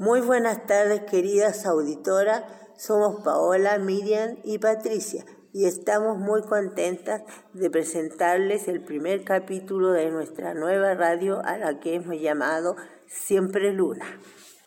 Muy buenas tardes, queridas auditoras. Somos Paola, Miriam y Patricia y estamos muy contentas de presentarles el primer capítulo de nuestra nueva radio a la que hemos llamado Siempre Luna.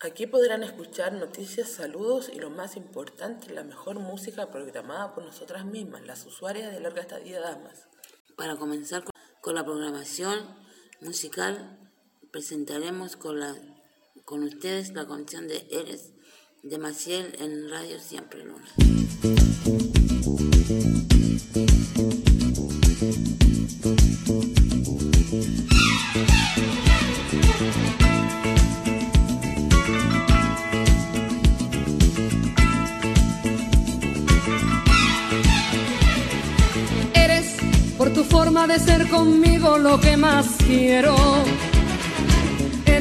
Aquí podrán escuchar noticias, saludos y lo más importante, la mejor música programada por nosotras mismas, las usuarias de larga estadía damas. Para comenzar con la programación musical, presentaremos con, la, con ustedes la canción de Eres de Maciel en Radio Siempre Luna. Eres por tu forma de ser conmigo lo que más quiero.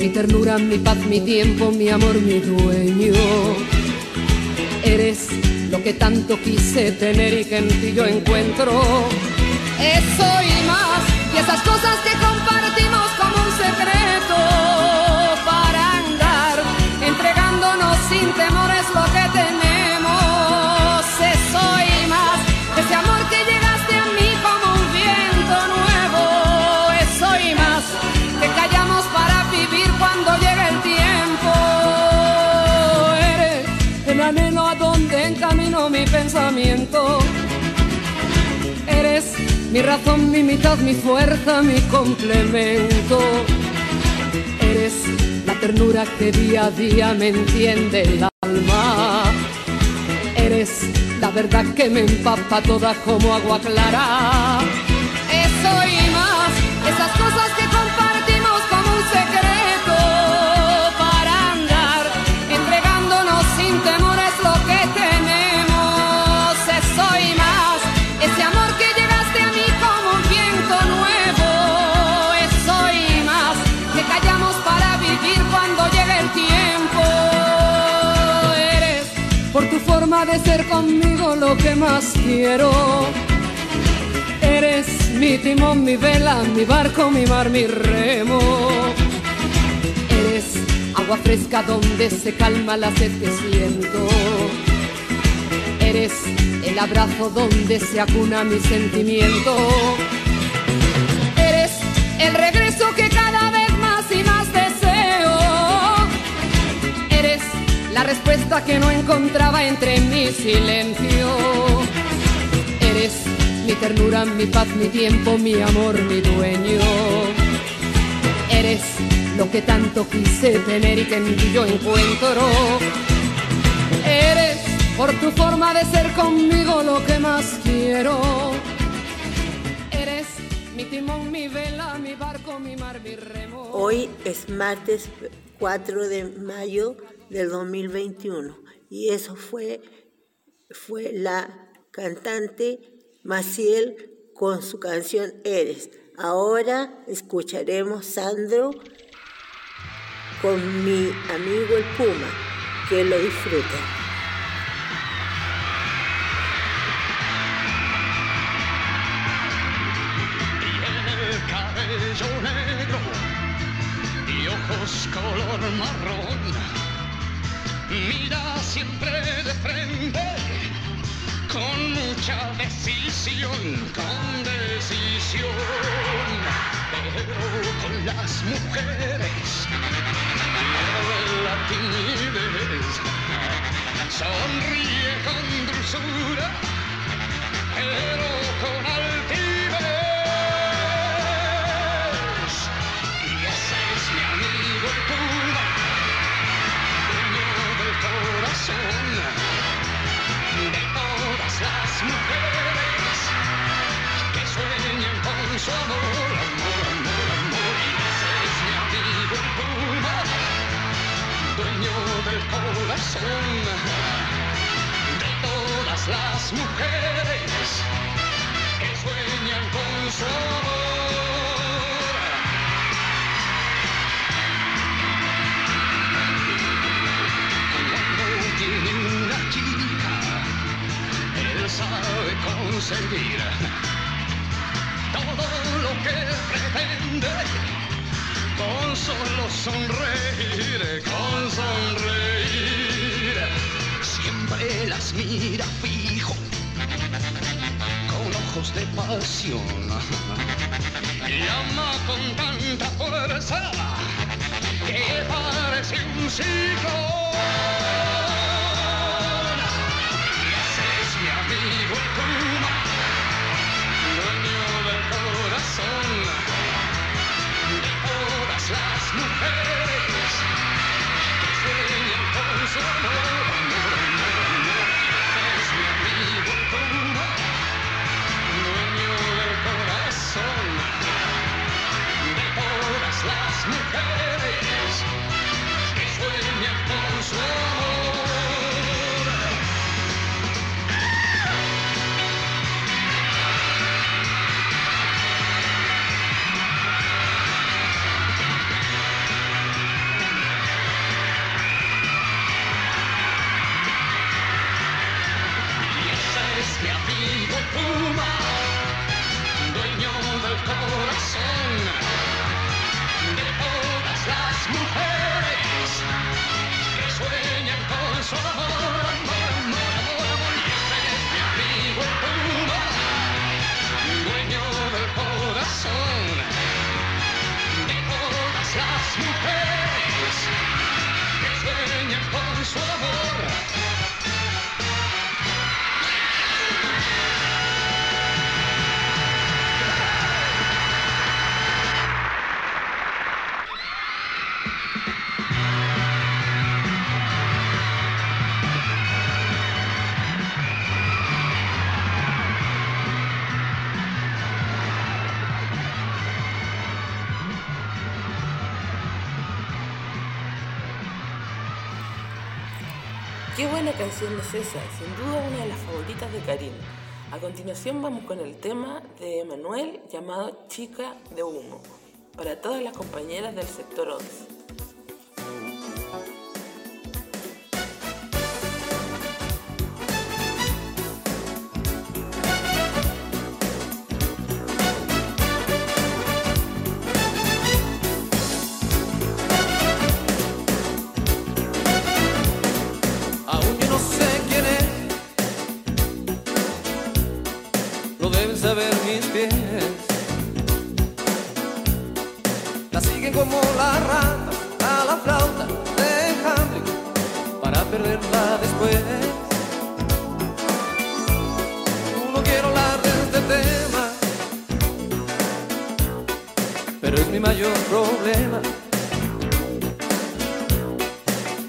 mi ternura, mi paz, mi tiempo, mi amor, mi dueño. Eres lo que tanto quise tener y que en ti yo encuentro. Eso y más, y esas cosas que compartimos como un secreto para andar, entregándonos sin temores Eres mi razón, mi mitad, mi fuerza, mi complemento. Eres la ternura que día a día me entiende el alma. Eres la verdad que me empapa toda como agua clara. Eso y más, esas cosas que tu forma de ser conmigo lo que más quiero. Eres mi timón, mi vela, mi barco, mi mar, mi remo. Eres agua fresca donde se calma la sed que siento. Eres el abrazo donde se acuna mi sentimiento. Que no encontraba entre mi silencio. Eres mi ternura, mi paz, mi tiempo, mi amor, mi dueño. Eres lo que tanto quise tener y que en ti yo encuentro. Eres por tu forma de ser conmigo lo que más quiero. Eres mi timón, mi vela, mi barco, mi mar, mi remo. Hoy es martes 4 de mayo del 2021 y eso fue, fue la cantante Maciel con su canción Eres. Ahora escucharemos Sandro con mi amigo el Puma. Que lo disfruten. Color marrón. Mira siempre de frente con mucha decisión, con decisión. Pero con las mujeres la timidez. Sonríe con dulzura, pero del corazón de todas las mujeres que sueñan con su amor. Cuando tiene una chica, él sabe conseguir todo lo que pretende con solo sonreír, con sonreír. Siempre las mira fijo, con ojos de pasión. Llama con tanta fuerza que parece un ciclón. Qué buena canción es esa, sin duda una de las favoritas de Karim. A continuación vamos con el tema de Emanuel llamado Chica de Humo, para todas las compañeras del sector 11. Como la rata a la flauta de Hamlet para perderla después. No quiero hablar de este tema, pero es mi mayor problema.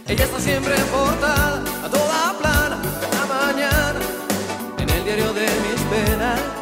Ella está siempre portada, a toda plana, cada mañana, en el diario de mis penas.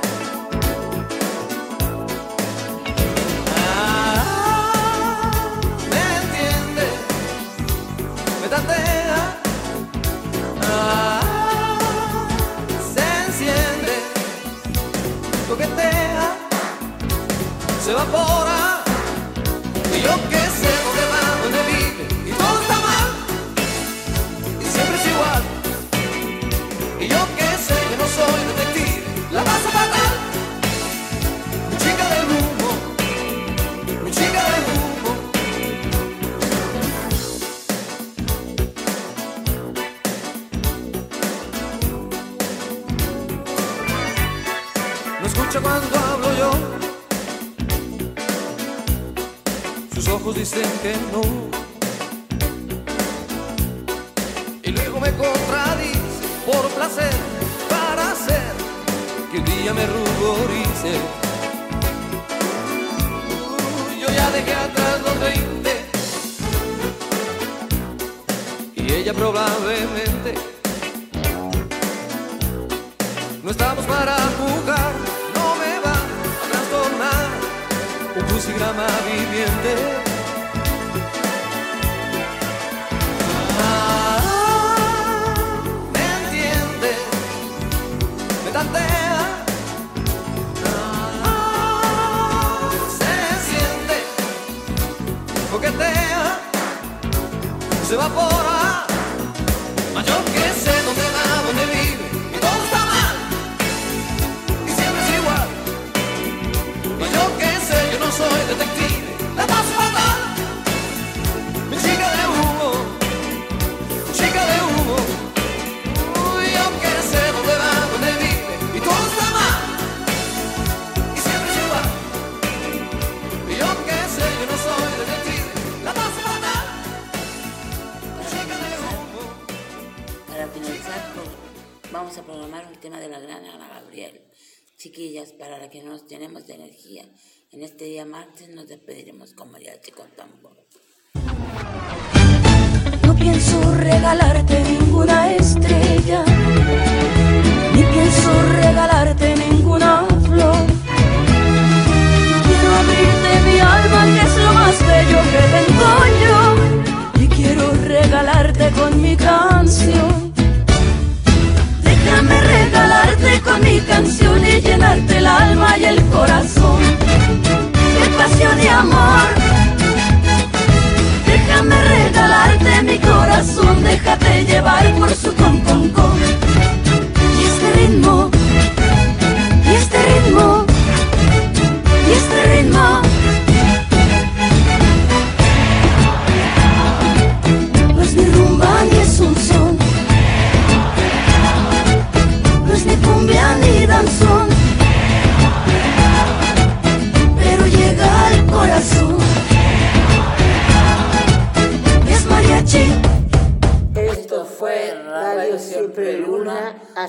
Dicen que no. y luego me contradice por placer para hacer que un día me ruborice. Yo ya dejé atrás los 20 y ella probablemente no estamos para jugar, no me va a trastornar un crucigrama viviente. energía. En este día martes nos despediremos con mariachi con tambor. No pienso regalarte ninguna estrella, ni pienso regalarte ninguna flor. Quiero abrirte mi alma, que es lo más bello que tengo yo, y quiero regalarte con mi canción con mi canción y llenarte el alma y el corazón.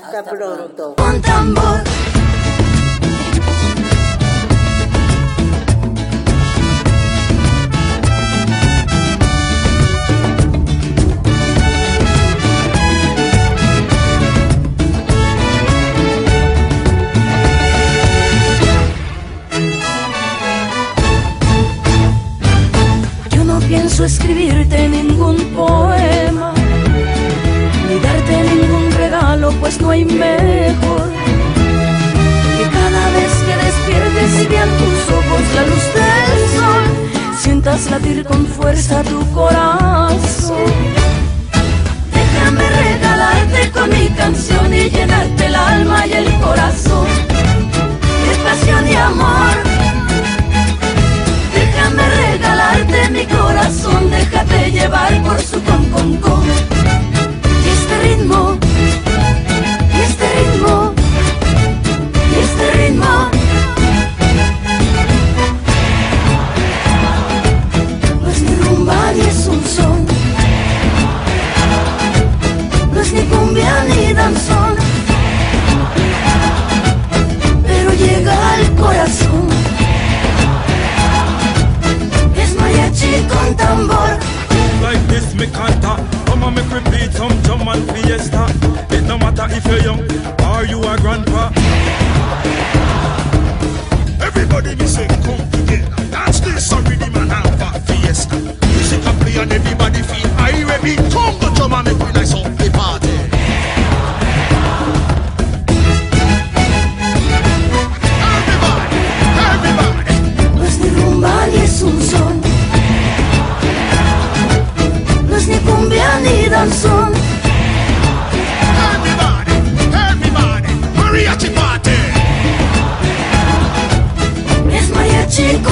Hasta, pronto. hay mejor. Que cada vez que despiertes y vean tus ojos la luz del sol, sientas latir con fuerza tu corazón. te